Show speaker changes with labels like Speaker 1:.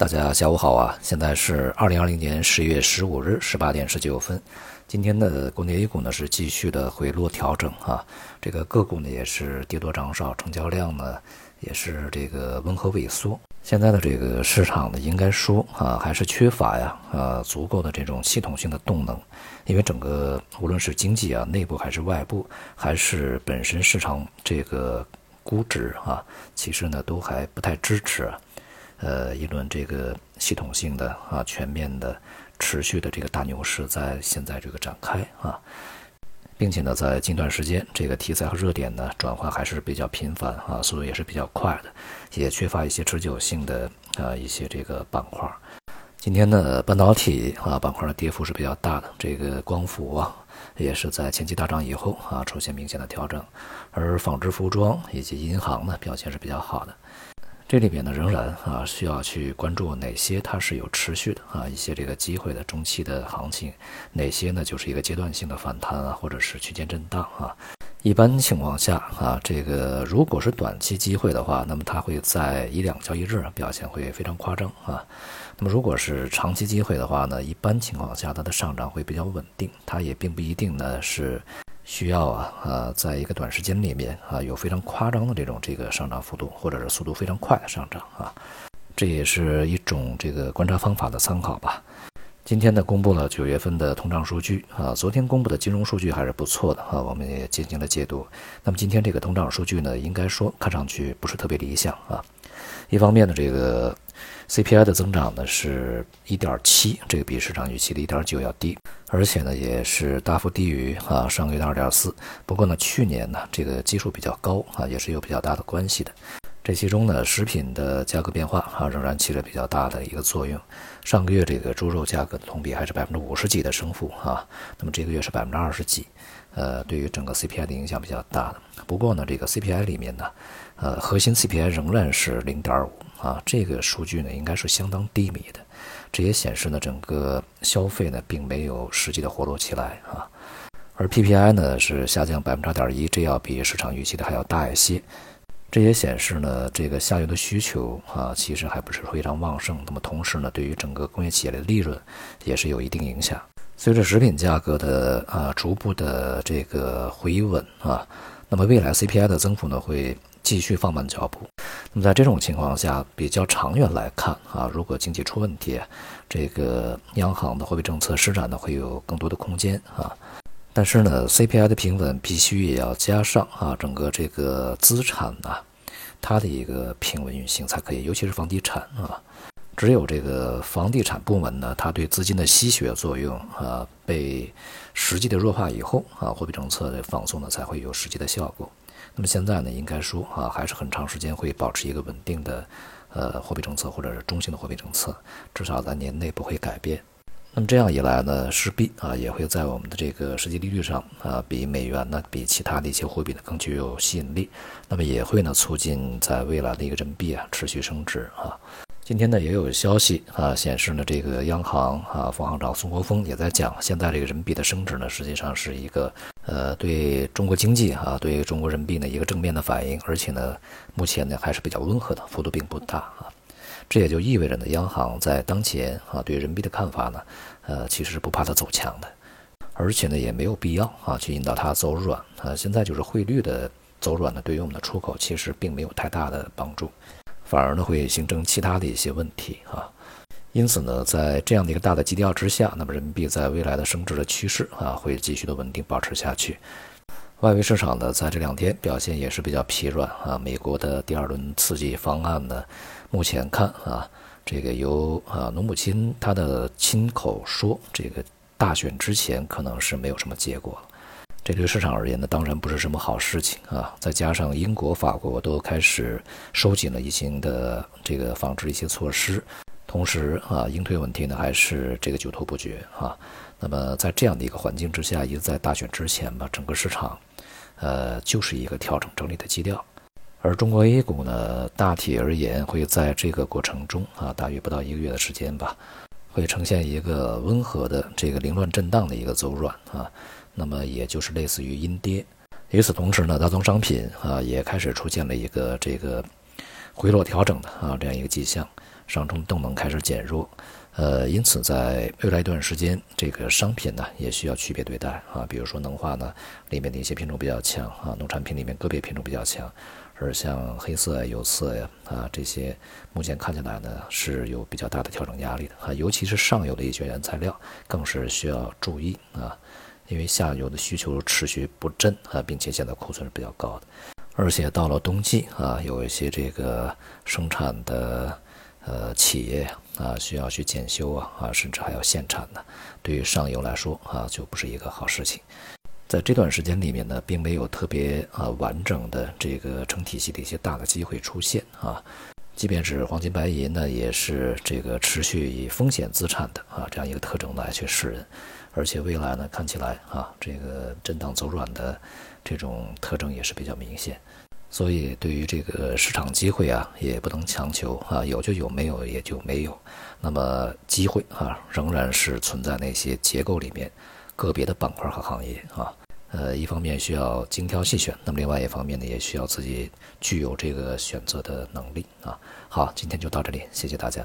Speaker 1: 大家下午好啊！现在是二零二零年十月十五日十八点十九分。今天的国内 A 股呢是继续的回落调整啊，这个个股呢也是跌多涨少，成交量呢也是这个温和萎缩。现在的这个市场呢，应该说啊还是缺乏呀啊足够的这种系统性的动能，因为整个无论是经济啊内部还是外部，还是本身市场这个估值啊，其实呢都还不太支持。呃，一轮这个系统性的啊、全面的、持续的这个大牛市在现在这个展开啊，并且呢，在近段时间，这个题材和热点呢转换还是比较频繁啊，速度也是比较快的，也缺乏一些持久性的啊一些这个板块。今天呢，半导体啊板块的跌幅是比较大的，这个光伏啊也是在前期大涨以后啊出现明显的调整，而纺织服装以及银行呢表现是比较好的。这里边呢，仍然啊需要去关注哪些它是有持续的啊一些这个机会的中期的行情，哪些呢就是一个阶段性的反弹啊，或者是区间震荡啊。一般情况下啊，这个如果是短期机会的话，那么它会在一两交易日表现会非常夸张啊。那么如果是长期机会的话呢，一般情况下它的上涨会比较稳定，它也并不一定呢是。需要啊啊，在一个短时间里面啊，有非常夸张的这种这个上涨幅度，或者是速度非常快的上涨啊，这也是一种这个观察方法的参考吧。今天呢，公布了九月份的通胀数据啊，昨天公布的金融数据还是不错的啊，我们也进行了解读。那么今天这个通胀数据呢，应该说看上去不是特别理想啊。一方面呢，这个 CPI 的增长呢是1.7，这个比市场预期的1.9要低，而且呢也是大幅低于啊上个月的2.4。不过呢，去年呢这个基数比较高啊，也是有比较大的关系的。这其中呢，食品的价格变化啊仍然起了比较大的一个作用。上个月这个猪肉价格同比还是百分之五十几的升幅啊，那么这个月是百分之二十几，呃，对于整个 CPI 的影响比较大的。不过呢，这个 CPI 里面呢。呃，核心 CPI 仍然是零点五啊，这个数据呢应该是相当低迷的，这也显示呢整个消费呢并没有实际的活络起来啊，而 PPI 呢是下降百分之二点一，这要比市场预期的还要大一些，这也显示呢这个下游的需求啊其实还不是非常旺盛，那么同时呢对于整个工业企业的利润也是有一定影响，随着食品价格的啊逐步的这个回稳啊，那么未来 CPI 的增幅呢会。继续放慢脚步。那么在这种情况下，比较长远来看啊，如果经济出问题，这个央行的货币政策施展呢会有更多的空间啊。但是呢，CPI 的平稳必须也要加上啊，整个这个资产呢，它的一个平稳运行才可以，尤其是房地产啊。只有这个房地产部门呢，它对资金的吸血作用啊被实际的弱化以后啊，货币政策的放松呢才会有实际的效果。那么现在呢，应该说啊，还是很长时间会保持一个稳定的，呃，货币政策或者是中性的货币政策，至少在年内不会改变。那么这样一来呢，势必啊也会在我们的这个实际利率上啊，比美元呢，比其他的一些货币呢更具有吸引力。那么也会呢促进在未来的一个人民币啊持续升值啊。今天呢也有消息啊显示呢，这个央行啊副行长孙国峰也在讲，现在这个人民币的升值呢，实际上是一个呃对中国经济啊对中国人民币的一个正面的反应，而且呢目前呢还是比较温和的，幅度并不大啊。这也就意味着呢，央行在当前啊对人民币的看法呢，呃其实是不怕它走强的，而且呢也没有必要啊去引导它走软啊。现在就是汇率的走软呢，对于我们的出口其实并没有太大的帮助。反而呢会形成其他的一些问题啊，因此呢，在这样的一个大的基调之下，那么人民币在未来的升值的趋势啊会继续的稳定保持下去。外围市场呢在这两天表现也是比较疲软啊，美国的第二轮刺激方案呢，目前看啊，这个由啊农姆亲他的亲口说，这个大选之前可能是没有什么结果。这对市场而言呢，当然不是什么好事情啊！再加上英国、法国都开始收紧了疫情的这个防治一些措施，同时啊，应对问题呢还是这个久拖不决啊。那么在这样的一个环境之下，一直在大选之前吧，整个市场，呃，就是一个调整整理的基调。而中国 A 股呢，大体而言会在这个过程中啊，大约不到一个月的时间吧，会呈现一个温和的这个凌乱震荡的一个走软啊。那么也就是类似于阴跌，与此同时呢，大宗商品啊也开始出现了一个这个回落调整的啊这样一个迹象，上冲动能开始减弱。呃，因此在未来一段时间，这个商品呢也需要区别对待啊。比如说能化呢，里面的一些品种比较强啊，农产品里面个别品种比较强，而像黑色、有色呀啊这些，目前看起来呢是有比较大的调整压力的啊。尤其是上游的一些原材料，更是需要注意啊，因为下游的需求持续不振啊，并且现在库存是比较高的，而且到了冬季啊，有一些这个生产的。呃，企业啊，需要去检修啊，啊，甚至还要限产呢。对于上游来说啊，就不是一个好事情。在这段时间里面呢，并没有特别啊完整的这个成体系的一些大的机会出现啊。即便是黄金白银呢，也是这个持续以风险资产的啊这样一个特征来去示人。而且未来呢，看起来啊，这个震荡走软的这种特征也是比较明显。所以，对于这个市场机会啊，也不能强求啊，有就有，没有也就没有。那么，机会啊，仍然是存在那些结构里面个别的板块和行业啊。呃，一方面需要精挑细选，那么另外一方面呢，也需要自己具有这个选择的能力啊。好，今天就到这里，谢谢大家。